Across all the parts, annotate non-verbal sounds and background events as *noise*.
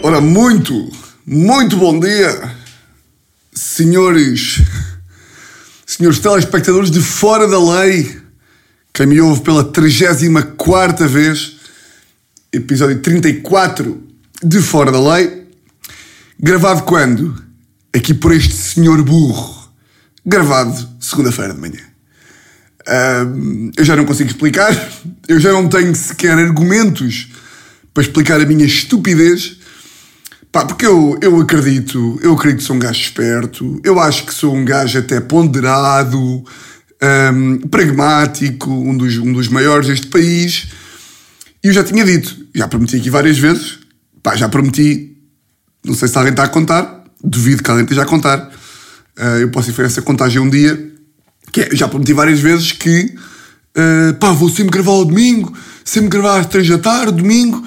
Ora, muito, muito bom dia, senhores, senhores telespectadores de Fora da Lei, quem me ouve pela 34 vez, episódio 34 de Fora da Lei, gravado quando? Aqui por este senhor burro, gravado segunda-feira de manhã. Ahm, eu já não consigo explicar, eu já não tenho sequer argumentos para explicar a minha estupidez. Pá, porque eu, eu acredito, eu acredito que sou um gajo esperto, eu acho que sou um gajo até ponderado, ahm, pragmático, um dos, um dos maiores deste país. E eu já tinha dito, já prometi aqui várias vezes, pá, já prometi, não sei se alguém está a contar, duvido que alguém esteja a contar. Ah, eu posso ir fazer essa contagem um dia, que é, já prometi várias vezes que ah, pá, vou sempre gravar ao domingo, sempre gravar às três da tarde, domingo.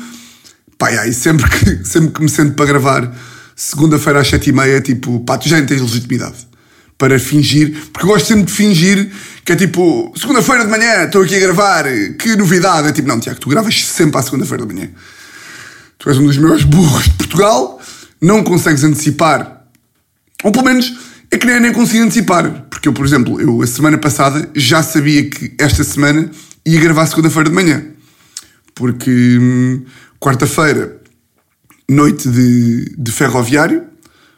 Pá, e aí sempre que, *laughs* sempre que me sento para gravar segunda-feira às sete e meia, tipo, pá, tu já não tens legitimidade para fingir, porque eu gosto sempre de fingir que é tipo, segunda-feira de manhã estou aqui a gravar, que novidade. É tipo, não, Tiago, tu gravas sempre à segunda-feira de manhã. Tu és um dos maiores burros de Portugal, não consegues antecipar, ou pelo menos é que nem, nem consigo antecipar, porque eu, por exemplo, eu a semana passada já sabia que esta semana ia gravar segunda-feira de manhã, porque hum, quarta-feira, noite de, de ferroviário,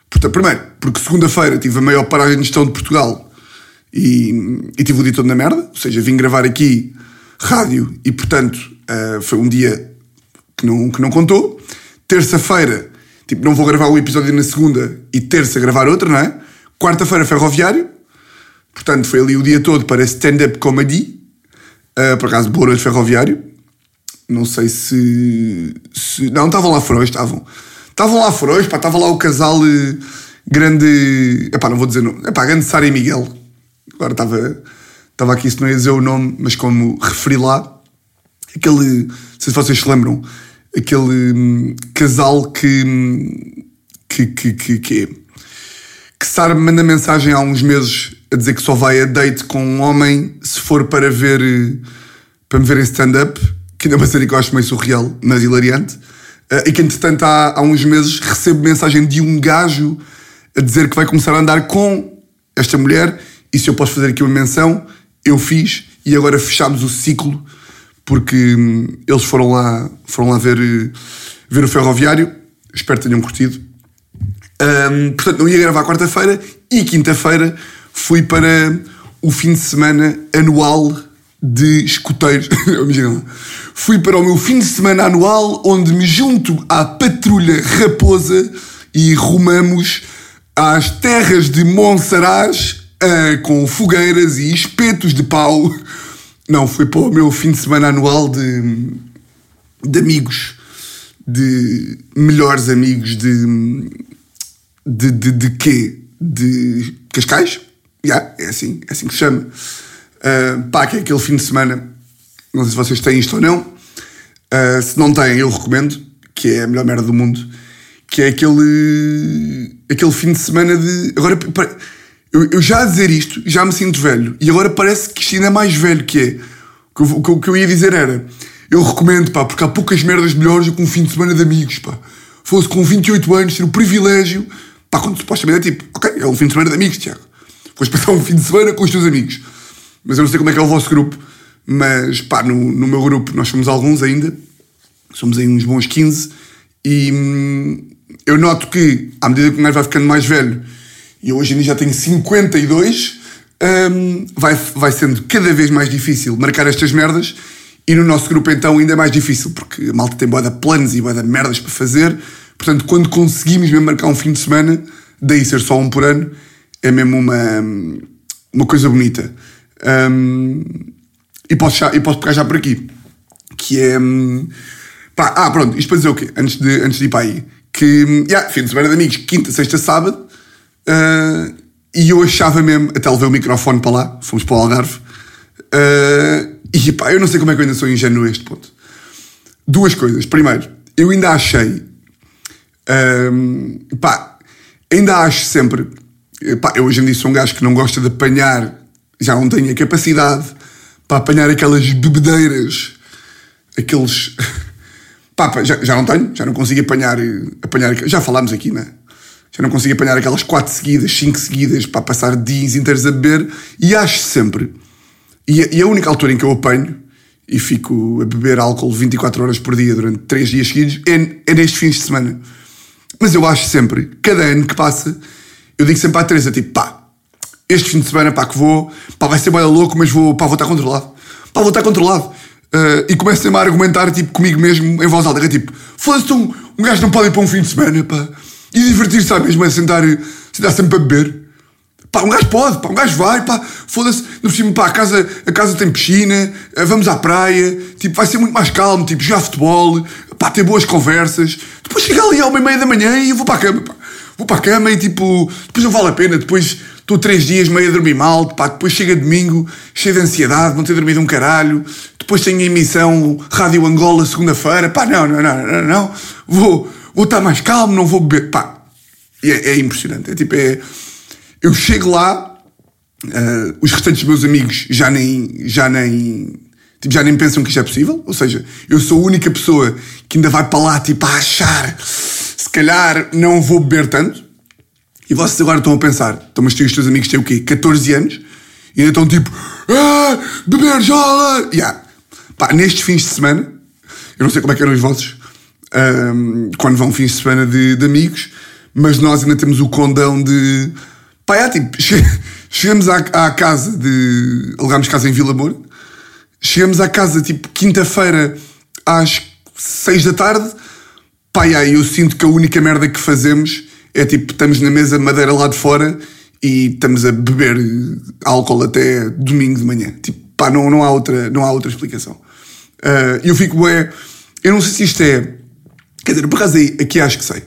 portanto, primeiro, porque segunda-feira tive a maior paragem de gestão de Portugal e, e tive o dia todo na merda, ou seja, vim gravar aqui rádio e, portanto, ah, foi um dia que não, que não contou. Terça-feira, tipo, não vou gravar o episódio na segunda e terça gravar outro, não é? Quarta-feira, ferroviário. Portanto, foi ali o dia todo para stand-up comedy. Ah, por acaso, noite, ferroviário. Não sei se. se- não, estavam lá frouxos, estavam. Estavam lá frouxos, pá, estava lá o casal eh, grande. Epá, não vou dizer nome. Epá, grande Sara e Miguel. Agora estava. Estava aqui, se não ia dizer o nome, mas como referi lá, aquele. Não sei se vocês se lembram, aquele hum, casal que. hum, que. que. que. que, que Sara me manda mensagem há uns meses a dizer que só vai a date com um homem se for para ver. eh, para me ver em stand-up, que ainda é uma série que eu acho meio surreal, mas hilariante. eh, e que entretanto há, há uns meses recebo mensagem de um gajo a dizer que vai começar a andar com esta mulher e se eu posso fazer aqui uma menção, eu fiz e agora fechámos o ciclo porque hum, eles foram lá, foram lá ver, eh, ver o ferroviário. Espero que tenham curtido. Hum, portanto, não ia gravar quarta-feira e quinta-feira fui para o fim de semana anual de escuteiros. *laughs* Imagina. Fui para o meu fim de semana anual onde me junto à patrulha raposa e rumamos às terras de Monsaraz ah, com fogueiras e espetos de pau. Não, foi para o meu fim de semana anual de, de amigos, de melhores amigos de, de, de, de quê? De Cascais? Já, é assim, é assim que se chama. Uh, pá, que é aquele fim de semana, não sei se vocês têm isto ou não, Uh, se não têm, eu recomendo, que é a melhor merda do mundo, que é aquele, aquele fim de semana de... Agora, eu, eu já a dizer isto, já me sinto velho, e agora parece que isto ainda é mais velho que é. O que que eu ia dizer era, eu recomendo, pá, porque há poucas merdas melhores do que um fim de semana de amigos, pá. Fosse com 28 anos, ter o privilégio, pá, quando supostamente é tipo, ok, é um fim de semana de amigos, Tiago. Foste passar um fim de semana com os teus amigos. Mas eu não sei como é que é o vosso grupo, mas pá, no, no meu grupo nós somos alguns ainda, somos aí uns bons 15, e hum, eu noto que, à medida que o gajo vai ficando mais velho, e eu hoje em dia já tenho 52, hum, vai, vai sendo cada vez mais difícil marcar estas merdas, e no nosso grupo então ainda é mais difícil, porque a malta tem boa de planos e boa de merdas para fazer, portanto quando conseguimos mesmo marcar um fim de semana, daí ser só um por ano, é mesmo uma, uma coisa bonita. Hum, e, posso já, e posso pegar já por aqui, que é... hum, pá, ah, pronto, isto para dizer o quê? Antes de, antes de ir para aí. Que, hum, yeah, fim de semana de amigos, quinta, sexta, sábado, ah, e eu achava mesmo, até levei o microfone para lá, fomos para o Algarve, ah, e pá, eu não sei como é que eu ainda sou ingênuo a este ponto. Duas coisas. Primeiro, eu ainda achei Ahm, pá, ainda acho sempre. Pá, eu hoje em dia sou um gajo que não gosta de apanhar, já não tenho a capacidade para apanhar aquelas bebedeiras, aqueles. *laughs* Pá, já, já não tenho, já não consigo apanhar, apanhar. Já falámos aqui, né? Já não consigo apanhar aquelas 4 seguidas, 5 seguidas, para passar dias inteiros a beber. E acho sempre. E a, e a única altura em que eu apanho e fico a beber álcool 24 horas por dia durante 3 dias seguidos é, é nestes fins de semana. Mas eu acho sempre, cada ano que passa, eu digo sempre à Teresa, tipo, pá, este fim de semana, pá, que vou, pá, vai ser bem louco, mas vou, pá, vou estar controlado. Pá, vou estar controlado. Uh, e começo sempre a argumentar, tipo, comigo mesmo, em voz alta, que é tipo, foda-se, um, um gajo não pode ir para um fim de semana, pá, e divertir-se, mesmo, a sentar, sentar sempre a beber. Pá, um gajo pode, pá, um gajo vai, pá, foda-se, no cima, pá, a casa, a casa tem piscina, eh, vamos à praia, tipo, vai ser muito mais calmo, tipo, jogar futebol, pá, ter boas conversas. Depois chega ali à uma e meia da manhã e eu vou para a cama, pá. Vou para a cama e tipo, depois não vale a pena, depois estou três dias meio a dormir mal, pá, depois chega domingo, cheio de ansiedade, não ter dormido um caralho, depois tenho a emissão Rádio Angola segunda-feira, pá, não, não, não, não, não, vou, vou estar mais calmo, não vou beber, pá. É, é impressionante, é tipo, é eu chego lá, uh, os restantes meus amigos já nem, já nem, tipo, já nem pensam que isto é possível. Ou seja, eu sou a única pessoa que ainda vai para lá, tipo, a achar, se calhar não vou beber tanto. E vocês agora estão a pensar, então, mas os teus amigos têm o quê? 14 anos? E ainda estão tipo, ah, beber jola! Yeah. Pá, nestes fins de semana, eu não sei como é que eram os vossos, um, quando vão fins de semana de, de amigos, mas nós ainda temos o condão de Pá, é, tipo, *laughs* chegamos à, à, casa de. Alugámos casa em Vila Moura. Chegamos à casa, tipo, quinta-feira às seis da tarde. Pá, aí eu sinto que a única merda que fazemos é tipo, estamos na mesa de madeira lá de fora e estamos a beber álcool até domingo de manhã. Tipo, pá, não, não, há, outra, não há outra explicação. Uh, eu fico, é. Eu não sei se isto é. Quer dizer, por acaso aí, aqui acho que sei.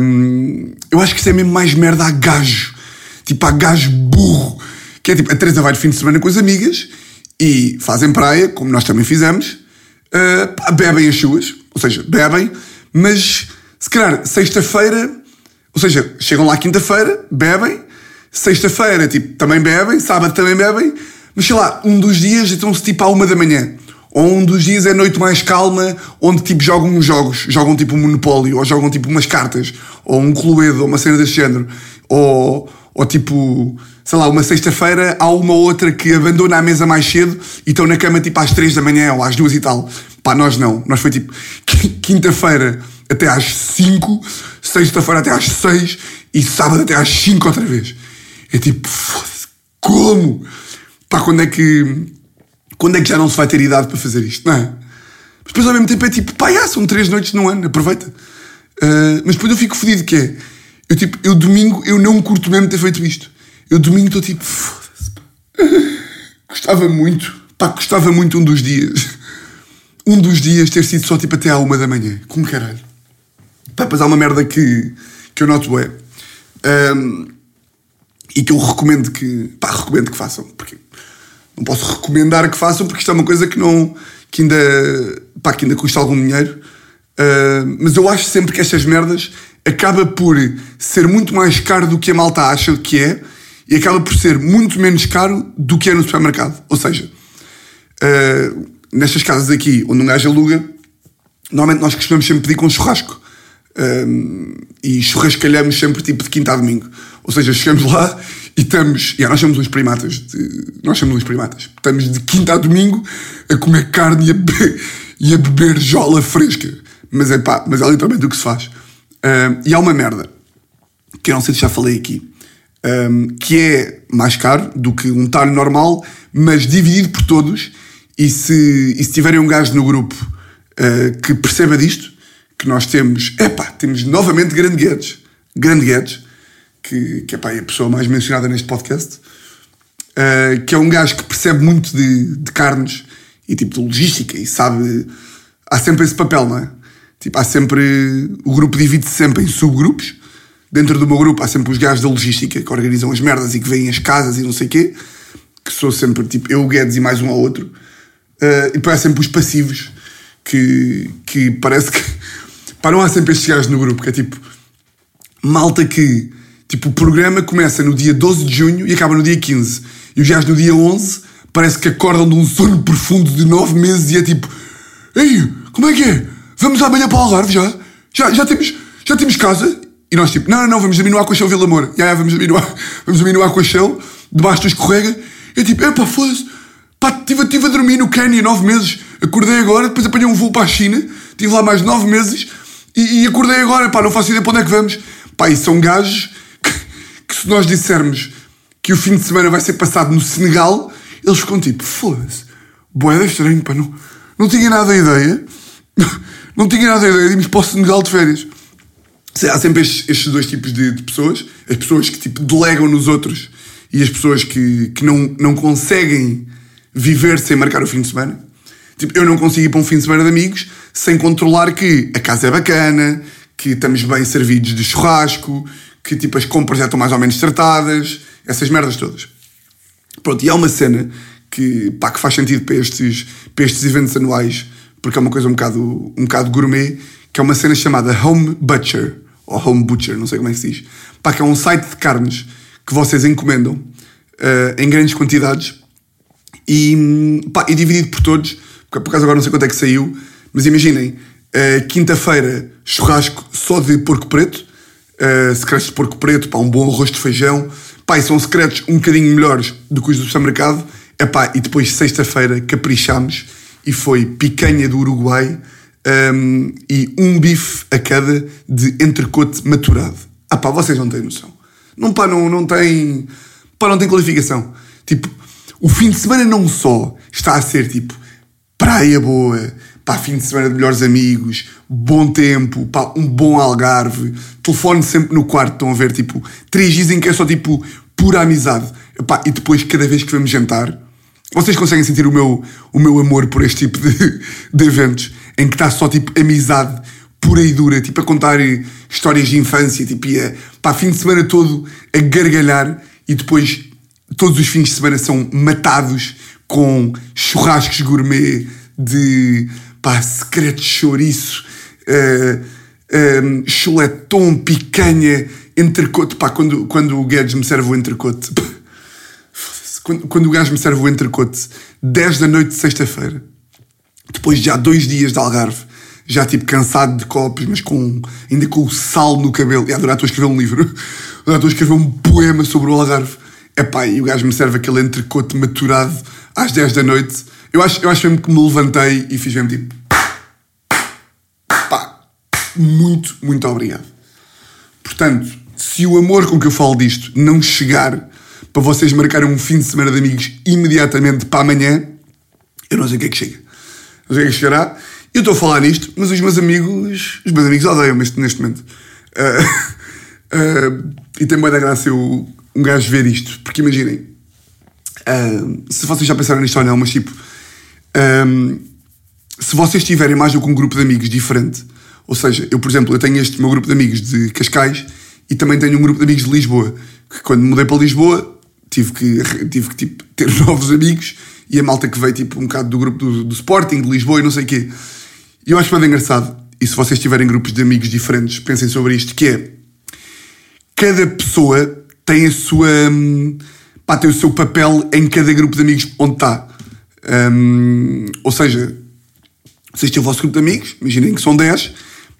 Um, eu acho que isto é mesmo mais merda a gajo. Tipo, há gajo burro. Que é tipo, a Teresa vai de fim de semana com as amigas e fazem praia, como nós também fizemos, uh, bebem as suas, ou seja, bebem, mas se calhar sexta-feira, ou seja, chegam lá quinta-feira, bebem, sexta-feira tipo, também bebem, sábado também bebem, mas sei lá, um dos dias estão-se tipo à uma da manhã. Ou um dos dias é noite mais calma, onde tipo jogam uns jogos, jogam tipo um Monopólio, ou jogam tipo umas cartas, ou um Cluedo, ou uma cena desse género. Ou, ou tipo, sei lá, uma sexta-feira há uma ou outra que abandona a mesa mais cedo e estão na cama tipo às três da manhã ou às duas e tal. Pá, nós não. Nós foi tipo quinta-feira até às cinco, sexta-feira até às seis e sábado até às cinco outra vez. É tipo, foda-se, como? Pá, quando é que. Quando é que já não se vai ter idade para fazer isto, não é? Mas depois ao mesmo tempo é tipo, pá, já, são três noites no ano, aproveita. Uh, mas depois eu fico fodido que é eu, tipo, eu domingo, eu não curto mesmo ter feito isto. Eu domingo estou tipo, foda-se, pá. Gostava muito, pá, gostava muito um dos dias. Um dos dias ter sido só tipo até à uma da manhã. Como caralho. Pá, mas há uma merda que, que eu noto é. Um, e que eu recomendo que. Pá, recomendo que façam. Porque não posso recomendar que façam porque isto é uma coisa que não. que ainda. pá, que ainda custa algum dinheiro. Uh, mas eu acho sempre que estas merdas acaba por ser muito mais caro do que a malta acha que é e acaba por ser muito menos caro do que é no supermercado. Ou seja, uh, nestas casas aqui onde um gajo aluga, normalmente nós costumamos sempre pedir com churrasco. Um, ah, e churrascalhamos sempre tipo de quinta a domingo. Ou seja, chegamos lá e estamos. Yeah, nós somos uns primatas. De, nós somos uns primatas. Estamos de quinta a domingo a comer carne e a, be, e a beber jola fresca. Mas é pá, mas é literalmente o que se faz. Uh, e há uma merda, que eu não sei se já falei aqui, um, que é mais caro do que um talho normal, mas dividido por todos. E se, e se tiverem um gajo no grupo uh, que perceba disto, que nós temos, epá, temos novamente Grande Guedes, Grande Guedes, que, que epá, é a pessoa mais mencionada neste podcast, uh, que é um gajo que percebe muito de, de carnes e tipo de logística e sabe. Há sempre esse papel, não é? Tipo, há sempre. O grupo divide-se sempre em subgrupos. Dentro do meu grupo há sempre os gajos da logística que organizam as merdas e que vêm as casas e não sei o quê. Que sou sempre tipo eu, Guedes e mais um ao outro. Uh, e depois há sempre os passivos que, que parece que. *laughs* Pá, não há sempre estes gajos no grupo, que é tipo. Malta que. Tipo, o programa começa no dia 12 de junho e acaba no dia 15. E os gajos no dia 11 parece que acordam de um sono profundo de 9 meses e é tipo. Ei, como é que é? Vamos amanhã para o Algarve já? Já, já, temos, já temos casa? E nós tipo, não, não, não, vamos mim no Aquachel Vila Moura. Já, já, vamos no, *laughs* vamos a mim no Aquachel, debaixo do escorrega. Eu tipo, epá, foda-se. Pá, estive tive a dormir no Quênia nove meses. Acordei agora, depois apanhei um voo para a China. Estive lá mais nove meses. E, e acordei agora, pá, não faço ideia para onde é que vamos. Pá, e são gajos que, *laughs* que se nós dissermos que o fim de semana vai ser passado no Senegal, eles ficam tipo, foda-se. Boeda estranho, pá, não, não tinha nada a ideia. *laughs* Não tinha nada a ideia de irmos para o de férias. Sei, há sempre estes, estes dois tipos de, de, pessoas. As pessoas que tipo, delegam nos outros e as pessoas que, que não, não conseguem viver sem marcar o fim de semana. Tipo, eu não consigo ir para um fim de semana de amigos sem controlar que a casa é bacana, que estamos bem servidos de churrasco, que tipo as compras já estão mais ou menos tratadas, essas merdas todas. Pronto, e há uma cena que, pá, que faz sentido para estes, para estes eventos anuais, porque é uma coisa um bocado, um bocado gourmet, que é uma cena chamada Home Butcher, ou Home Butcher, não sei como é que se diz. Pá, que é um site de carnes que vocês encomendam uh, em grandes quantidades e, pá, e dividido por todos, porque por acaso agora não sei quanto é que saiu, mas imaginem, uh, quinta-feira churrasco só de porco preto, uh, secretos de porco preto, pá, um bom arroz de feijão, pá, e são secretos um bocadinho melhores do que os do supermercado, Epá, e depois sexta-feira caprichámos e foi picanha do Uruguai um, e um bife a cada de entrecote maturado. Ah pá, vocês não têm noção. Não pá, não, não tem... Pá, não tem qualificação. Tipo, o fim de semana não só está a ser tipo praia boa, pá, fim de semana de melhores amigos, bom tempo, pá, um bom algarve, telefone sempre no quarto, estão a ver, tipo, três dias em que é só tipo pura amizade. Epá, e depois, cada vez que vamos jantar, vocês conseguem sentir o meu, o meu amor por este tipo de, de eventos em que está só tipo amizade pura e dura, tipo a contar histórias de infância, tipo, para fim de semana todo a gargalhar e depois todos os fins de semana são matados com churrascos gourmet de pá, secreto chouriço, uh, um, chuletom, picanha, entrecote. Pá, quando, quando o Guedes me serve o entrecote, *laughs* quando, quando o gajo me serve o entrecote 10 da noite de sexta-feira, depois de já dois dias de Algarve, já tipo cansado de copos, mas com, ainda com o sal no cabelo, e adorar estou a escrever um livro, *laughs* adorar estou a escrever um poema sobre o Algarve. Epá, e o gajo me serve aquele entrecote maturado às 10 da noite. Eu acho, eu acho mesmo que me levantei e fiz mesmo tipo. Pá, muito, muito obrigado. Portanto, se o amor com que eu falo disto não chegar para vocês marcarem um fim de semana de amigos imediatamente para amanhã, eu não sei o que é que chega. Não sei o que é que chegará. Eu estou a falar nisto, mas os meus amigos, os meus amigos odeiam-me neste momento. Uh, uh, *laughs* e tem muita graça eu, um gajo ver isto, porque imaginem, uh, se vocês já pensaram nisto ou não, mas tipo, se vocês tiverem mais do que um grupo de amigos diferente, ou seja, eu, por exemplo, eu tenho este meu grupo de amigos de Cascais e também tenho um grupo de amigos de Lisboa, que quando mudei para Lisboa tive que, tive que tipo, ter *laughs* novos amigos e a malta que veio tipo, um bocado do grupo do, do Sporting, de Lisboa e não sei o quê. E eu acho bem engraçado, e se vocês tiverem grupos de amigos diferentes, pensem sobre isto, que é cada pessoa tem a sua hum, pá, tem o seu papel em cada grupo de amigos onde está. Um, ou seja, vocês têm o vosso grupo de amigos, imaginem que são 10,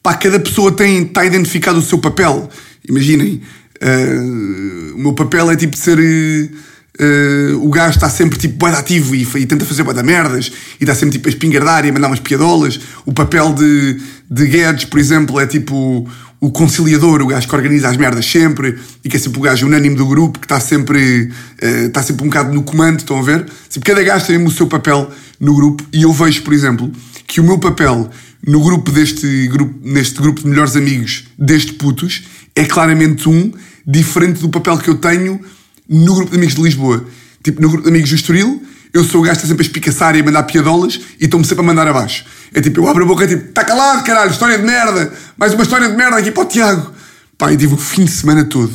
pá, cada pessoa tem, está identificado o seu papel. Imaginem, Uh, o meu papel é tipo ser. Uh, o gajo está sempre tipo bem ativo e, e, tenta fazer da merdas e dá sempre tipo a espingardar e a mandar umas piadolas. O papel de, de Guedes, por exemplo, é tipo o conciliador, o gajo que organiza as merdas sempre e que é sempre o gajo unânime do grupo, que está sempre, uh, está sempre um bocado no comando, estão a ver? Tipo, cada gajo tem o seu papel no grupo e eu vejo, por exemplo, que o meu papel no grupo deste grupo, neste grupo de melhores amigos deste putos é claramente um diferente do papel que eu tenho no grupo de amigos de Lisboa. Tipo, no grupo de amigos do Estoril, eu sou o gajo que está sempre a espicaçar e a mandar piadolas e estão-me sempre a mandar abaixo. É tipo, eu abro a boca e tipo, está calado, caralho, história de merda, mais uma história de merda aqui para o Tiago. Pá, e tive o fim de semana todo.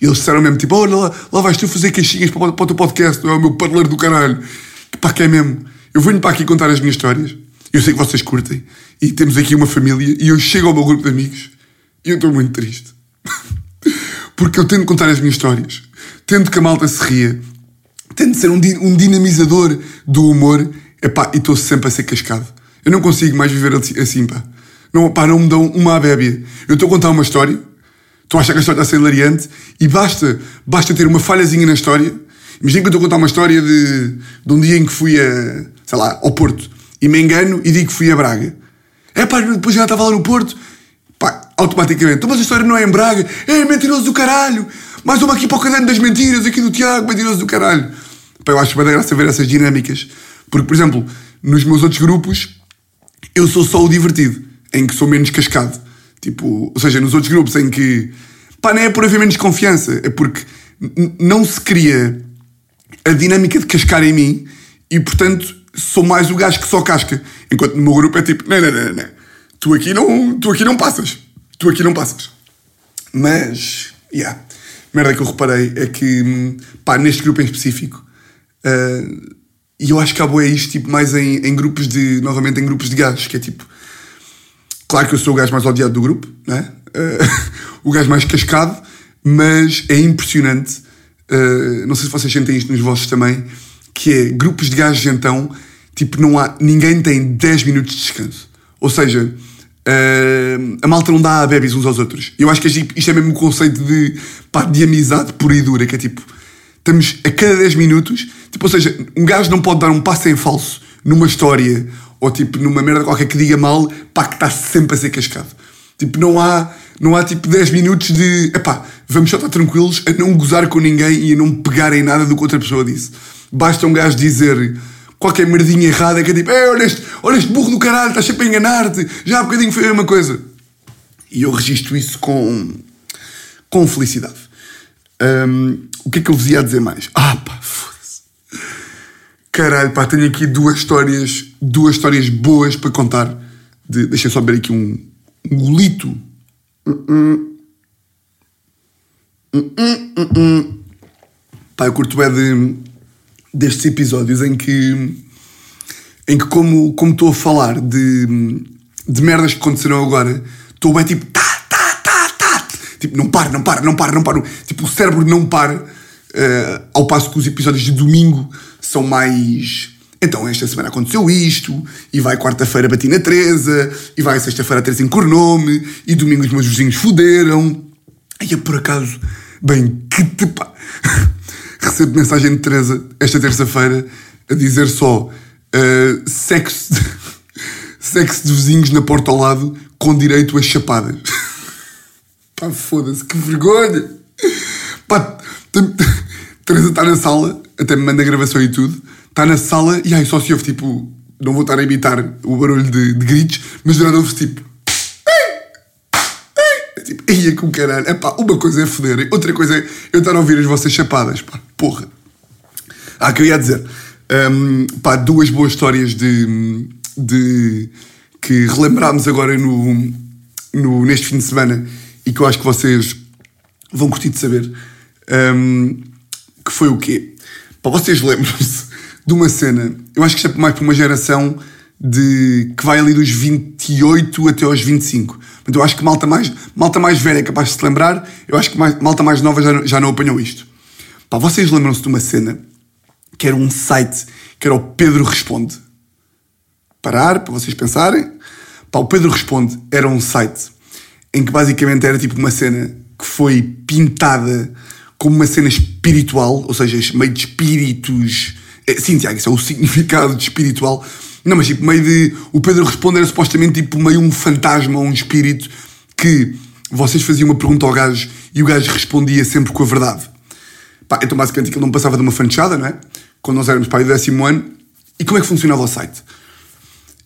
E eles disseram mesmo, tipo, olha lá, lá vais tu fazer queixinhas para, para o teu podcast, é o meu padeleiro do caralho. Pá, que é mesmo. Eu venho para aqui contar as minhas histórias, eu sei que vocês curtem, e temos aqui uma família, e eu chego ao meu grupo de amigos, e eu estou muito triste. Porque eu tento contar as minhhas histórias, tento que a malta se ria, tento ser um, um dinamizador do humor, epá, e estou sempre a ser cascado. Eu não consigo mais viver assim, pá. não, pá, não me dão uma abébia. Eu estou a contar uma história, estou a achar que a história está a ser hilariante, e basta, basta ter uma falhazinha na história. Imagina que eu estou a contar uma história de, de um dia em que fui a, sei lá, ao Porto, e me engano e digo que fui a Braga. É pá, depois já estava lá no Porto, automaticamente. Mas a história não é em Braga, é mentiroso do caralho. Mais uma aqui para o caderno das mentiras, aqui do Tiago, mentiroso do caralho. Pá, eu acho bem graça ver essas dinâmicas. Porque, por exemplo, nos meus outros grupos, eu sou só o divertido, em que sou menos cascado. Tipo, ou seja, nos outros grupos em que, pá, não é por haver menos confiança, é porque não se cria a dinâmica de cascar em mim e, portanto, sou mais o gajo que só casca. Enquanto no meu grupo é tipo, não, não, não, não. Tu aqui não, tu aqui não passas. Tu aqui não passas. Mas, yeah. Merda que eu reparei é que, pá, neste grupo em específico, uh, e eu acho que há boa isto, tipo, mais em, em grupos de, novamente em grupos de gajos, que é tipo, claro que eu sou o gajo mais odiado do grupo, né? Uh, *laughs* o gajo mais cascado, mas é impressionante, uh, não sei se vocês sentem isto nos vossos também, que é grupos de gajos então, tipo, não há, ninguém tem 10 minutos de descanso. Ou seja, uh, a malta não dá a bebis uns aos outros. Eu acho que isto é mesmo o conceito de, pá, de amizade pura e dura, que é tipo, estamos a cada 10 minutos, tipo, ou seja, um gajo não pode dar um passo em falso numa história ou tipo numa merda qualquer que diga mal, pá, que está sempre a ser cascado. Tipo, não há, não há tipo 10 minutos de, epá, vamos só estar tranquilos a não gozar com ninguém e a não pegar em nada do que outra pessoa disse. Basta um gajo dizer qualquer merdinha errada que é tipo, é, olha este, olha este burro do caralho, estás sempre a enganar-te, já há bocadinho foi a mesma coisa. E eu registro isso com, com felicidade. Um, o que é que eu vos ia dizer mais? Ah, pá, foda-se. Caralho, pá, tenho aqui duas histórias, duas histórias boas para contar. De, deixa eu só ver aqui um, um golito. Uh -uh. Uh pá, eu curto é de destes episódios em que, em que como, como estou a falar de, de merdas que aconteceram agora, estou bem tipo tá, tá, tá, tá. Tipo, não para, não para, não para, não para. Tipo, o cérebro não para. Uh, ao passo que os episódios de domingo são mais. Então, esta semana aconteceu isto, e vai quarta-feira bati na Teresa, e vai sexta-feira a Teresa encornou-me, e domingo os meus vizinhos fuderam. E é por acaso, bem, que te pá. *laughs* recebo mensagem de Teresa esta terça-feira a dizer só uh, sexo, *laughs* sexo de vizinhos na porta ao lado com direito a chapadas. *laughs* Pá, foda-se, que vergonha! Pá, Teresa está na sala, até me manda a gravação e tudo, está na sala e aí só se ouve tipo, não vou estar a imitar o barulho de, de gritos, mas já ouve tipo. Ia com caralho. É pá, uma coisa é foder, outra coisa é eu estar a ouvir as vossas chapadas, pá porra. Ah, que eu ia dizer. Um, pá, duas boas histórias de, de que relembrámos agora no, no, neste fim de semana e que eu acho que vocês vão curtir de saber. Um, que foi o quê? Pá, vocês lembram-se de uma cena, eu acho que isto é mais para uma geração de que vai ali dos 28 até aos 25. Mas eu acho que malta mais, malta mais velha é capaz de se lembrar, eu acho que mais, malta mais nova já, já não apanhou isto. Pá, vocês lembram-se de uma cena que era um site que era o Pedro Responde? Parar, para vocês pensarem. Pá, o Pedro Responde era um site em que basicamente era tipo uma cena que foi pintada como uma cena espiritual, ou seja, meio de espíritos. É, sim, Tiago, isso é o significado de espiritual. Não, mas tipo, meio de. O Pedro Responde era supostamente tipo meio um fantasma ou um espírito que vocês faziam uma pergunta ao gajo e o gajo respondia sempre com a verdade. Pá, então basicamente aquilo não passava de uma fanchada, não é? Quando nós éramos para o décimo ano. E como é que funcionava o site?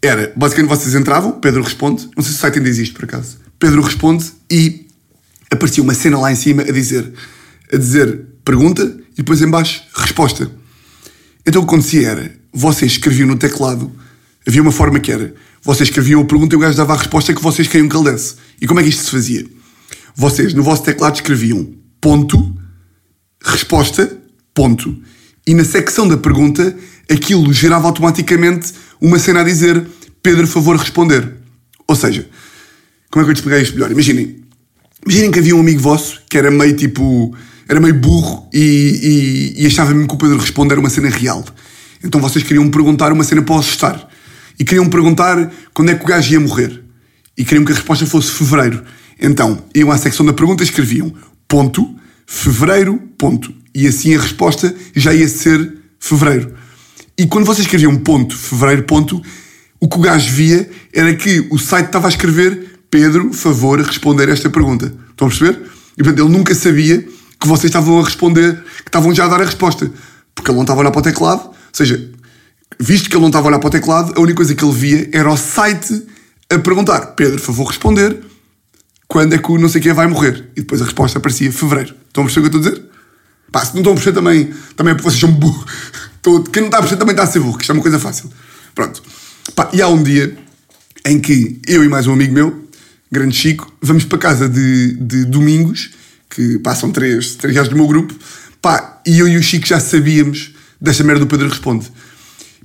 Era, basicamente vocês entravam, Pedro responde, não sei se o site ainda existe por acaso. Pedro responde e aparecia uma cena lá em cima a dizer, a dizer pergunta e depois em baixo resposta. Então o que acontecia era, vocês escreviam no teclado, havia uma forma que era, vocês escreviam a pergunta e o gajo dava a resposta que vocês queriam que ele desse. E como é que isto se fazia? Vocês no vosso teclado escreviam ponto, resposta, ponto. E na secção da pergunta, aquilo gerava automaticamente uma cena a dizer Pedro, favor responder. Ou seja, como é que eu te explicar isto melhor? Imaginem, imaginem que havia um amigo vosso que era meio tipo, era meio burro e, e, e achava mesmo que o Pedro responder uma cena real. Então vocês queriam perguntar uma cena para o assustar. E queriam perguntar quando é que o gajo ia morrer. e queriam que a resposta fosse fevereiro. Então, iam à secção da pergunta e escreviam ponto, fevereiro, ponto. E assim a resposta já ia ser fevereiro. E quando vocês escreviam ponto, fevereiro, ponto, o que o gajo via era que o site estava a escrever Pedro, favor, responder esta pergunta. Estão a perceber? E portanto ele nunca sabia que vocês estavam a responder, que estavam já a dar a resposta. Porque ele não estava a olhar para o teclado. Ou seja, visto que ele não estava a olhar para o teclado, a única coisa que ele via era o site a perguntar: Pedro, favor, responder quando é que o não sei quem vai morrer. E depois a resposta aparecia fevereiro. Estão a perceber o que eu estou a dizer? Pá, se não estão a perceber também, também é porque vocês são burros. *laughs* Quem não está a perceber também está a ser burro, que isto é uma coisa fácil. Pronto. Pá, e há um dia em que eu e mais um amigo meu, grande Chico, vamos para casa de, de domingos, que passam três, três gajos do meu grupo, pá, e eu e o Chico já sabíamos desta merda do Pedro Responde.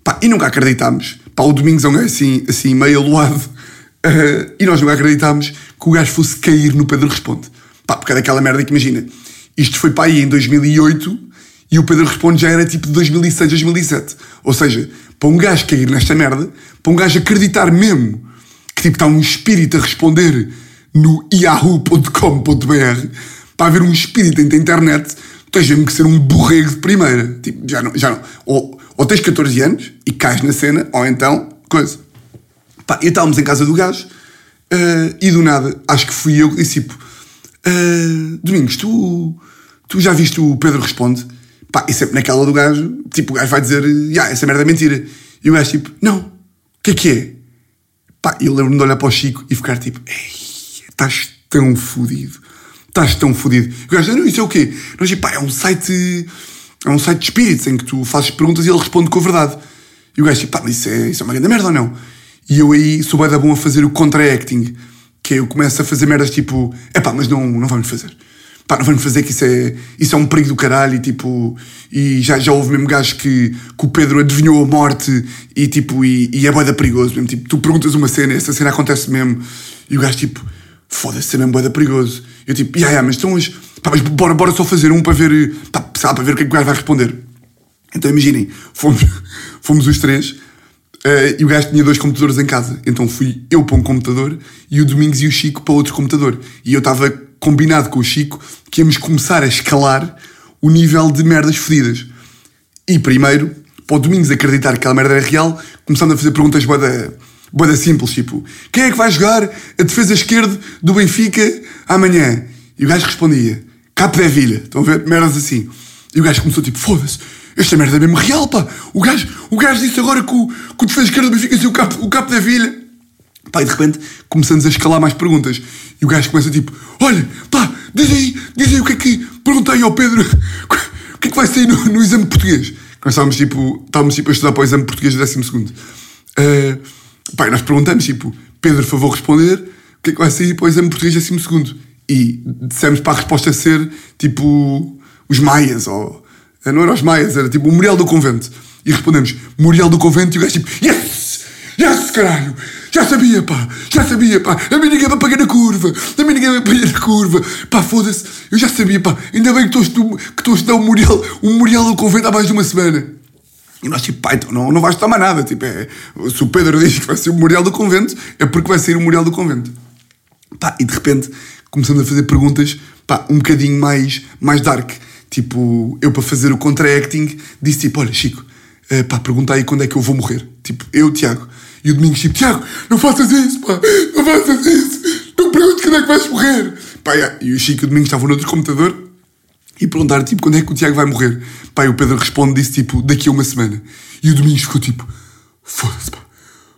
Pá, e nunca acreditámos. Pá, o Domingos é um gajo assim, assim meio aluado. Uh, *laughs* e nós nunca acreditámos que o gajo fosse cair no Pedro Responde. Pá, porque é daquela merda que imagina. Isto foi para aí em 2008 e o Pedro Responde já era tipo de 2006, 2007. Ou seja, para um gajo cair nesta merda, para um gajo acreditar mesmo que tipo está um espírito a responder no yahoo.com.br, para haver um espírito na internet, tens mesmo que ser um borrego de primeira. Tipo, já não, já não. Ou, ou tens 14 anos e cais na cena, ou então, coisa. Pá, e estávamos em casa do gajo uh, e do nada, acho que fui eu que disse tipo: uh, Domingos, tu, tu já viste o Pedro Responde? Pá, e sempre naquela do gajo, tipo, o gajo vai dizer: yeah, essa merda é mentira. E o gajo tipo: Não, o que é que é? Pá, eu lembro-me de olhar para o Chico e ficar tipo: Ei, estás tão fodido. Estás tão fodido. O gajo, não, isso é o quê? Nós, pá, é um site. É um site de espíritos em que tu fazes perguntas e ele responde com a verdade. E o gajo, tipo, pá, isso é, isso é uma grande merda ou não? E eu aí sou bem da bom a fazer o contra-acting. Que é eu começo a fazer merdas tipo, é pá, mas não, não vamos fazer. Pá, não vamos fazer que isso é, isso é um perigo do caralho e tipo, e já, já houve mesmo gajos que, que o Pedro adivinhou a morte e tipo, e, e é boeda perigoso mesmo. Tipo, tu perguntas uma cena, essa cena acontece mesmo, e o gajo tipo, foda-se, é mesmo boeda perigoso. Eu tipo, yeah, yeah, mas estão hoje, pá, mas bora, bora só fazer um para ver, pá, para ver o que é que o gajo vai responder. Então imaginem, fomos, *laughs* fomos os três Uh, e o gajo tinha dois computadores em casa. Então fui eu para um computador e o Domingos e o Chico para outro computador. E eu estava combinado com o Chico que íamos começar a escalar o nível de merdas fodidas. E primeiro, para o Domingos acreditar que aquela merda era real, começando a fazer perguntas boeda, boeda simples, tipo quem é que vai jogar a defesa esquerda do Benfica amanhã? E o gajo respondia Capo da Vilha. Estão a ver? Merdas assim. E o gajo começou tipo, foda-se, esta merda é mesmo real, pá. O gajo, o gajo disse agora que o, que defesa esquerda do Benfica é o capo, o capo da vilha. Pá, e de repente começamos a escalar mais perguntas. E o gajo começa tipo, olha, pá, diz aí, diz aí o que é que... Perguntei ao Pedro, *laughs* o que é que vai sair no, no exame português? Nós estávamos tipo, estávamos tipo a estudar para o exame português do décimo segundo. Uh, pá, e nós perguntamos tipo, Pedro, favor responder, o que é que vai sair para o exame português décimo segundo? E dissemos para a resposta ser tipo os maias ou não era os maias, era tipo o Memorial do Convento. E respondemos, Memorial do Convento, e o gajo tipo, yes! Yes, caralho! Já sabia, pá! Já sabia, pá! A mim ninguém vai pagar na curva! A mim ninguém vai pagar na curva! Pá, foda-se! Eu já sabia, pá! Ainda bem que estou a estudar o Memorial, o Memorial do Convento há mais de uma semana. E nós, tipo, pá, então não, não vais tomar nada. Tipo, é, se o Pedro diz que vai ser o Memorial do Convento, é porque vai ser o Memorial do Convento. Pá, e de repente começamos a fazer perguntas, pá, um bocadinho mais, mais dark. Tipo, eu para fazer o contra-acting disse tipo, olha Chico, uh, pá, pergunta aí quando é que eu vou morrer. Tipo, eu, Tiago. E o Domingos tipo, Tiago, não faças isso, pá, não faças isso. Não perguntes quando é que vais morrer. Pá. E o Chico e o Domingos estavam no outro computador e perguntaram tipo, quando é que o Tiago vai morrer. Pá, e o Pedro responde, disse tipo, daqui a uma semana. E o Domingos ficou tipo, foda-se, pá,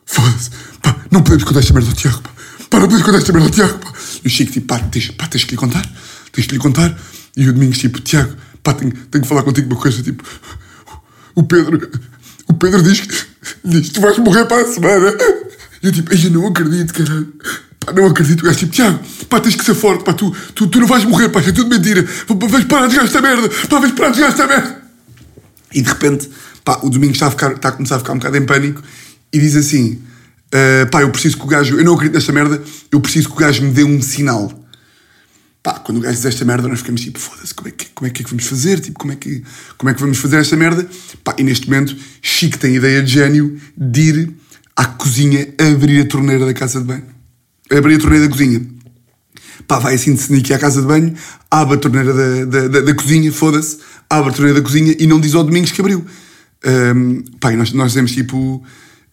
foda-se, pá, não podemos contar esta merda ao Tiago, pá. Pá, não podemos contar esta merda ao Tiago, pá. E o Chico tipo, pá, tens, pá, tens que lhe contar, tens que lhe contar. E o Domingos tipo, Tiago, pá, tenho, tenho que falar contigo uma coisa, tipo, o Pedro, o Pedro diz que, diz, tu vais morrer para a semana. E eu tipo, eu não acredito, caralho. Pá, não acredito. O gajo tipo, Tiago, pá, tens que ser forte, pá, tu, tu, tu não vais morrer, pá, é tudo mentira. Vais parar de gastar merda, pá, vais parar de gastar merda. E de repente, pá, o Domingos está a, ficar, está a começar a ficar um bocado em pânico e diz assim, uh, pá, eu preciso que o gajo, eu não acredito nesta merda, eu preciso que o gajo me dê um sinal. Pá, quando o gajo diz esta merda, nós ficamos tipo, foda-se, como, é que, como é que é que vamos fazer? Tipo, como é que, como é que vamos fazer esta merda? Pá, e neste momento, Chico tem a ideia de gênio de ir à cozinha abrir a torneira da casa de banho. abrir a torneira da cozinha. Pá, vai assim de sneaky à casa de banho, abre a torneira da, da, da, da cozinha, foda-se, abre a torneira da cozinha e não diz ao Domingos que abriu. Um, pá, e nós, nós dizemos tipo,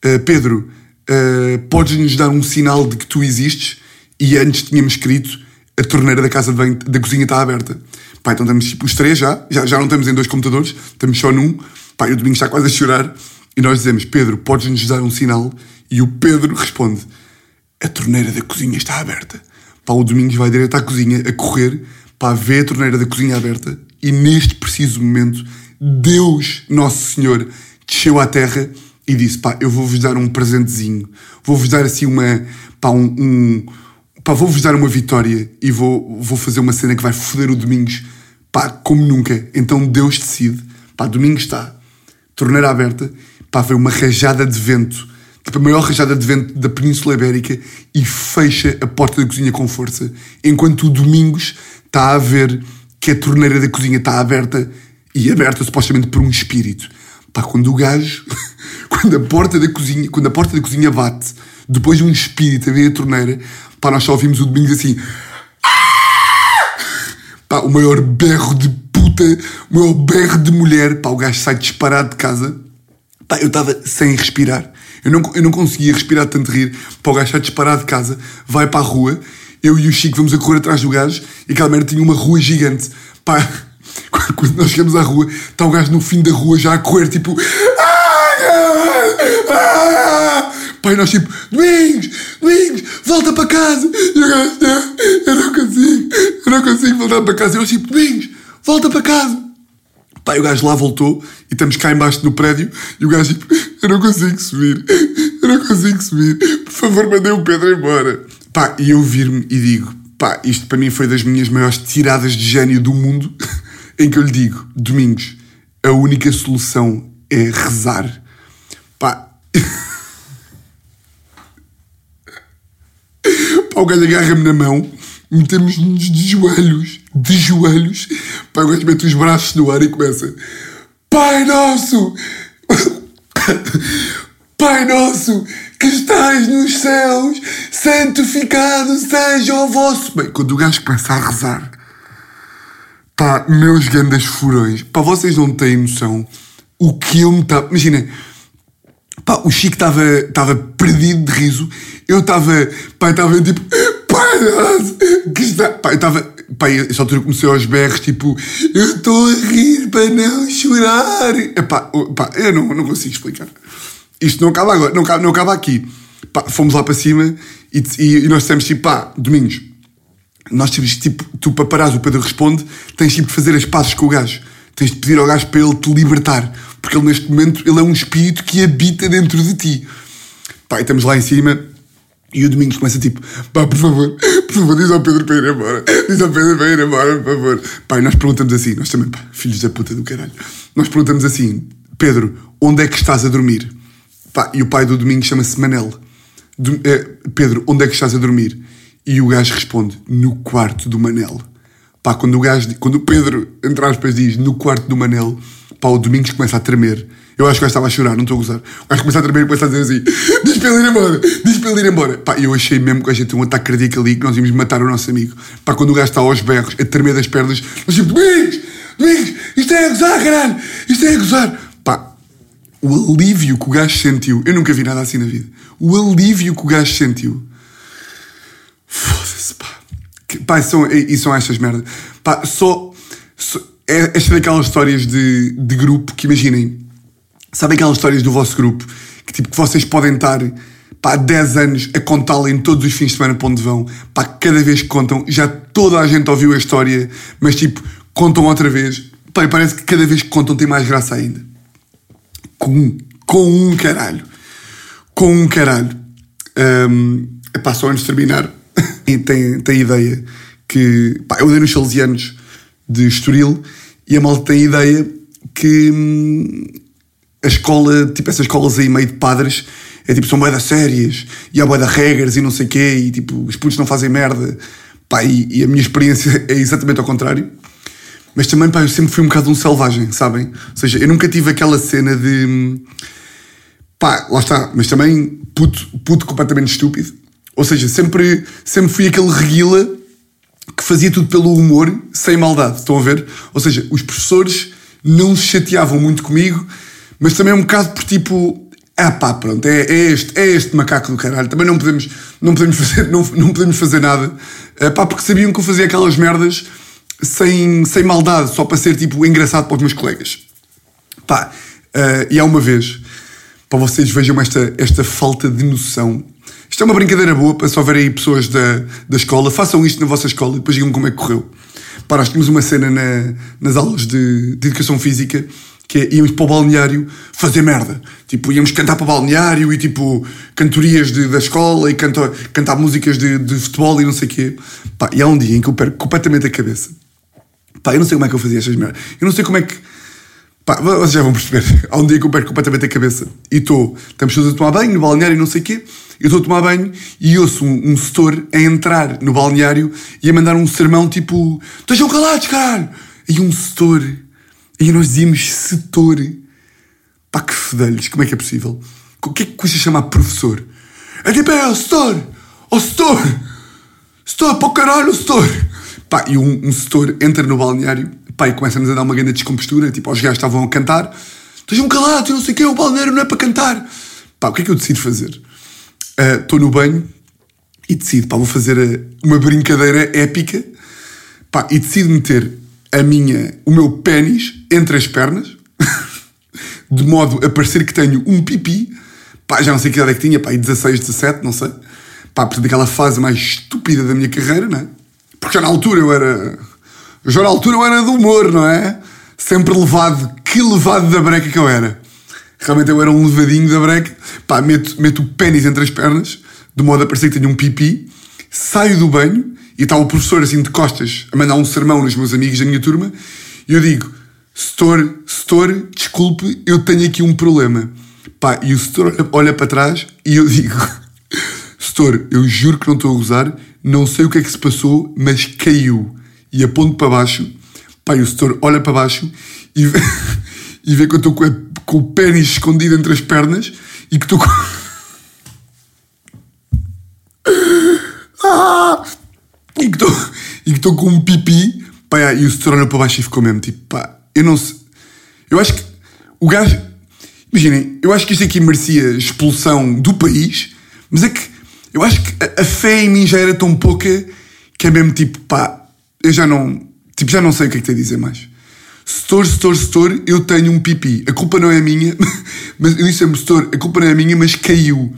uh, Pedro, uh, podes-nos dar um sinal de que tu existes? E antes tínhamos escrito, a torneira da casa de banho, da cozinha está aberta. Pá, então estamos tipo os três já, já, já não estamos em dois computadores, estamos só num. Pá, e o Domingos está quase a chorar. E nós dizemos, Pedro, podes-nos dar um sinal? E o Pedro responde, a torneira da cozinha está aberta. Pá, o Domingos vai direto à cozinha a correr, pá, vê a torneira da cozinha aberta e neste preciso momento, Deus, Nosso Senhor, desceu à terra e disse, pá, eu vou-vos dar um presentezinho, vou-vos dar assim uma, pá, um, um pá, vou-vos dar uma vitória e vou, vou fazer uma cena que vai foder o Domingos, pá, como nunca. Então Deus decide, pá, Domingos está, torneira aberta, pá, veio uma rajada de vento tipo, a maior rajada de vento da Península Ibérica e fecha a porta da cozinha com força. Enquanto o Domingos está a ver que a torneira da cozinha está aberta e aberta supostamente por um espírito. Pá, quando o gajo, *laughs* quando a porta da cozinha, quando a porta da cozinha bate, depois de um espírito a ver a torneira, pá, nós só ouvimos o Domingos assim. Pá, o maior berro de puta, o maior berro de mulher. Pá, o gajo sai disparado de casa. Pá, eu estava sem respirar. Eu não, eu não conseguia respirar tanto rir. Para o gajo estar disparado de casa, vai para a rua, eu e o Chico vamos a correr atrás do gajo e aquela merda tinha uma rua gigante. Pá, *laughs* quando nós chegamos à rua, está o gajo no fim da rua já a correr, tipo. Pai, nós tipo, Domingos, Domingos, volta para casa. E o gajo, não, eu não consigo, eu não consigo voltar para casa. E eu tipo, Domingos, volta para casa. Pai, o gajo lá voltou e estamos cá embaixo no prédio e o gajo tipo, eu não consigo subir, eu não consigo subir, por favor, mandei o Pedro embora. Pá, e eu vir-me e digo, pá, isto para mim foi das minhas maiores tiradas de gênio do mundo, *laughs* em que eu lhe digo, Domingos, a única solução é rezar. Pá. *laughs* pá, o gajo agarra-me na mão, metemos-nos de joelhos, de joelhos, pá, o gajo mete os braços no ar e começa, Pai Nosso! *laughs* Pai nosso que estás nos céus, santificado seja o vosso. Bem, quando o gajo começa a rezar, pá, meus grandes furões, pá, vocês não têm noção o que eu me estava. Imaginem, pá, o Chico estava perdido de riso, eu estava, pá, estava tipo, nosso, que. Pá, eu estava. Pá, essa altura comecei aos berros, tipo, eu estou a rir para não chorar. Epá, pá, eu não, não consigo explicar. Isto não acaba agora, não acaba, não acaba aqui. Pá, fomos lá para cima e, e, e nós dissemos tipo, pá, Domingos, nós temos tipo, tu para parares, o Pedro responde, tens tipo de fazer as pazes com o gajo. Tens de pedir ao gajo para ele te libertar. Porque ele neste momento, ele é um espírito que habita dentro de ti. Pá, e estamos lá em cima e o Domingos começa tipo, pá, por favor, por favor, diz ao Pedro para ir embora. Diz ao Pedro para ir embora, por favor. Pá, e nós perguntamos assim, nós também, pá, filhos da puta do caralho. Nós perguntamos assim, Pedro, onde é que estás a dormir? Pá, e o pai do Domingos chama-se Manel. Do, é, Pedro, onde é que estás a dormir? E o gajo responde, no quarto do Manel. Pá, quando o gajo, quando o Pedro, entre aspas, diz no quarto do Manel, pá, o Domingos começa a tremer. Eu acho que o gajo estava a chorar, não estou a gozar. O gajo começa a tremer e começa a dizer assim: diz para ele ir embora, diz para ele ir embora. Pá, eu achei mesmo que a gente tem um ataque cardíaco ali que nós íamos matar o nosso amigo. Pá, quando o gajo está aos berros, a tremer das pernas, nós tipo: Domingos, Domingos, isto é a gozar, caralho, isto é a gozar. Pá, o alívio que o gajo sentiu, eu nunca vi nada assim na vida. O alívio que o gajo sentiu. Que, pá, são, e são estas merdas. Pá, só. só é, esta daquelas histórias de, de grupo que imaginem. Sabem aquelas histórias do vosso grupo que tipo que vocês podem estar pá, 10 anos a contá-la em todos os fins de semana para onde vão, pá, cada vez que contam, já toda a gente ouviu a história, mas tipo, contam outra vez, pá, parece que cada vez que contam tem mais graça ainda. Com um, com um caralho. Com um caralho. Um, epá, só antes de terminar, *coughs* tem, tem ideia que, pá, eu dei nos Salesianos de Estoril e a malta tem ideia que hum, a escola, tipo essas escolas aí meio de padres, é tipo, são bué das sérias, e há de regras e não sei quê, e tipo, os putos não fazem merda. Pá, e, e, a minha experiência *laughs* é exatamente ao contrário. Mas também, pá, eu sempre fui um bocado um selvagem, sabem? Ou seja, eu nunca tive aquela cena de... Pá, lá está, mas também puto, puto completamente estúpido. Ou seja, sempre, sempre fui aquele reguila que fazia tudo pelo humor, sem maldade. Estão a ver? Ou seja, os professores não se chateavam muito comigo, mas também um bocado por tipo. Ah pá, pronto, é, é este, é este macaco do caralho. Também não podemos, não podemos, *laughs* fazer, não, não podemos fazer nada. Ah, pá, porque sabiam que eu fazia aquelas merdas sem, sem maldade, só para ser tipo engraçado para os meus colegas. Pá, ah, e há uma vez, para vocês vejam esta, esta falta de noção. Isto é uma brincadeira boa para só verem aí pessoas da, da escola. Façam isto na vossa escola e depois digam-me como é que correu. Pá, nós tínhamos uma cena na, nas aulas de, de educação física que é, íamos para o balneário fazer merda. Tipo, íamos cantar para o balneário e tipo, cantorias de, da escola e cantar, cantar músicas de, de futebol e não sei o quê. Pá, e há um dia em que eu perco completamente a cabeça. Pá, eu não sei como é que eu fazia estas merdas. Eu não sei como é que. Pá, vocês já vão perceber. Há um dia que eu perco completamente a cabeça e estou. Estamos todos a tomar banho no balneário e não sei o quê. Eu estou a tomar banho e ouço um, um setor a entrar no balneário e a mandar um sermão tipo: Estejam calados, caralho! E um setor. E nós dizíamos setor. Pá, que fedelhos, como é que é possível? O que é que custa chamar professor? É tipo, é setor! O setor! Setor, para o caralho, o setor! Pá, e um, um setor entra no balneário pá, e começa-nos a dar uma grande descompostura. Tipo, os gajos estavam a cantar: Estejam calados, eu não sei o que, o balneário não é para cantar. Pá, o que é que eu decido fazer? Estou no banho e decido, pá, vou fazer eh, uma brincadeira épica pá, e decido meter a minha, o meu pênis entre as pernas, *laughs* de modo a parecer que tenho um pipi, pá, já não sei que idade é que tinha, pá, 16, 17, não sei, pá, portanto aquela fase mais estúpida da minha carreira, não é? Porque já na altura eu era, já na altura era do humor, não é? Sempre levado, que levado da breca que eu era. Realmente eu era um levadinho da breca, pá, meto, meto o pênis entre as pernas, de modo a parecer que tenho um pipi, saio do banho, e está o professor assim de costas a mandar um sermão nos meus amigos da minha turma e eu digo, setor, setor, desculpe, eu tenho aqui um problema. Pá, e o setor olha para trás e eu digo, *laughs* setor, eu juro que não estou a gozar, não sei o que é que se passou, mas caiu. E aponto para baixo, e o setor olha para baixo e vê, *laughs* e vê que eu estou com, o pênis escondido entre as pernas e que estou com... *laughs* Ah! e que estou e que estou com um pipi, pá, e o setor olhou para baixo e ficou mesmo tipo, pá, eu não sei. Eu acho que o gajo, imaginem, eu acho que isto aqui merecia expulsão do país, mas é que eu acho que a, a fé em mim já era tão pouca que é mesmo tipo, pá, eu já não, tipo, já não sei o que é que a dizer mais. Setor, setor, setor, eu tenho um pipi. A culpa não é minha, *laughs* mas eu disse sempre, setor, a culpa não é minha, mas caiu.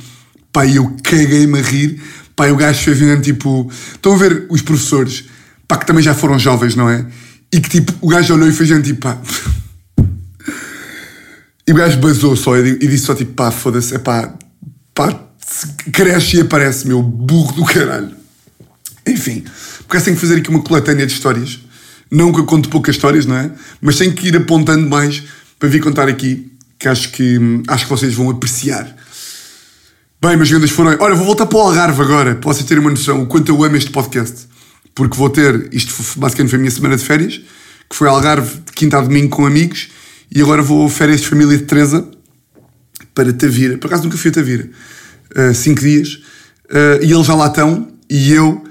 E eu caguei-me a rir. E o gajo fez mesmo tipo. Estão a ver os professores, pá, que também já foram jovens, não é? E que tipo, o gajo olhou e fez tipo, pá. *laughs* E o gajo basou só e disse só tipo, pá, foda-se, é pá, pá, cresce e aparece, meu burro do caralho. Enfim, porque assim que fazer aqui uma coletânea de histórias. Não que eu conte poucas histórias, não é? Mas tenho que ir apontando mais para vir contar aqui, que acho que, acho que vocês vão apreciar. Bem, meus grandes foram. Olha, vou voltar para o Algarve agora, para vocês terem uma noção o quanto eu amo este podcast. Porque vou ter. Isto basicamente foi a minha semana de férias, que foi Algarve de quinta a domingo com amigos, e agora vou férias de família de Teresa para Tavira. Por acaso nunca fui a Tavira. Uh, cinco dias. Uh, e eles já lá estão, e eu,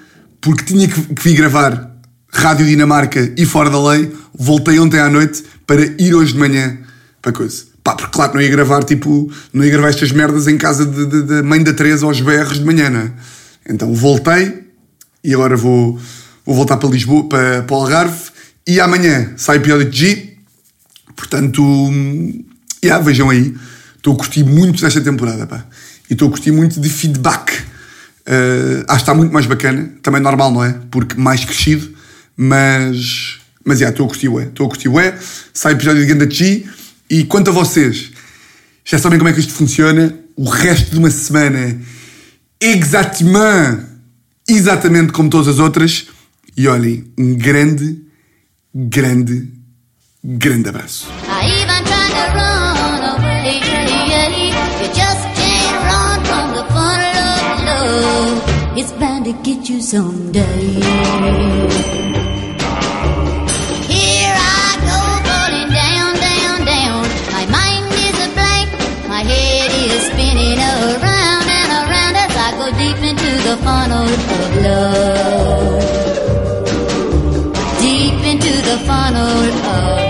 porque tinha que, que vir gravar Rádio Dinamarca e Fora da Lei, voltei ontem à noite para ir hoje de manhã para coisa. Pá, porque claro, não ia gravar tipo, não ia gravar estas merdas em casa de mãe da Teresa aos berros de manhã, não é? Então voltei e agora vou, vou voltar para Lisboa, para, para o Algarve e amanhã sai episódio de G. Portanto, yeah, vejam aí. Estou a curtir muito desta temporada, pá. E estou a curtir muito de feedback. Uh, acho que está muito mais bacana. Também normal, não é? Porque mais crescido. Mas, mas, yeah, estou a curtir ué. Estou a curtir ué. Sai episódio de Ganda G. E quanto a vocês, já sabem como é que isto funciona? O resto de uma semana, exatamente, exatamente como todas as outras. E olhem, um grande, grande, grande abraço. To get you someday. Here I go, falling down, down, down. My mind is a blank, my head is spinning around and around as I go deep into the funnel of love. Deep into the funnel of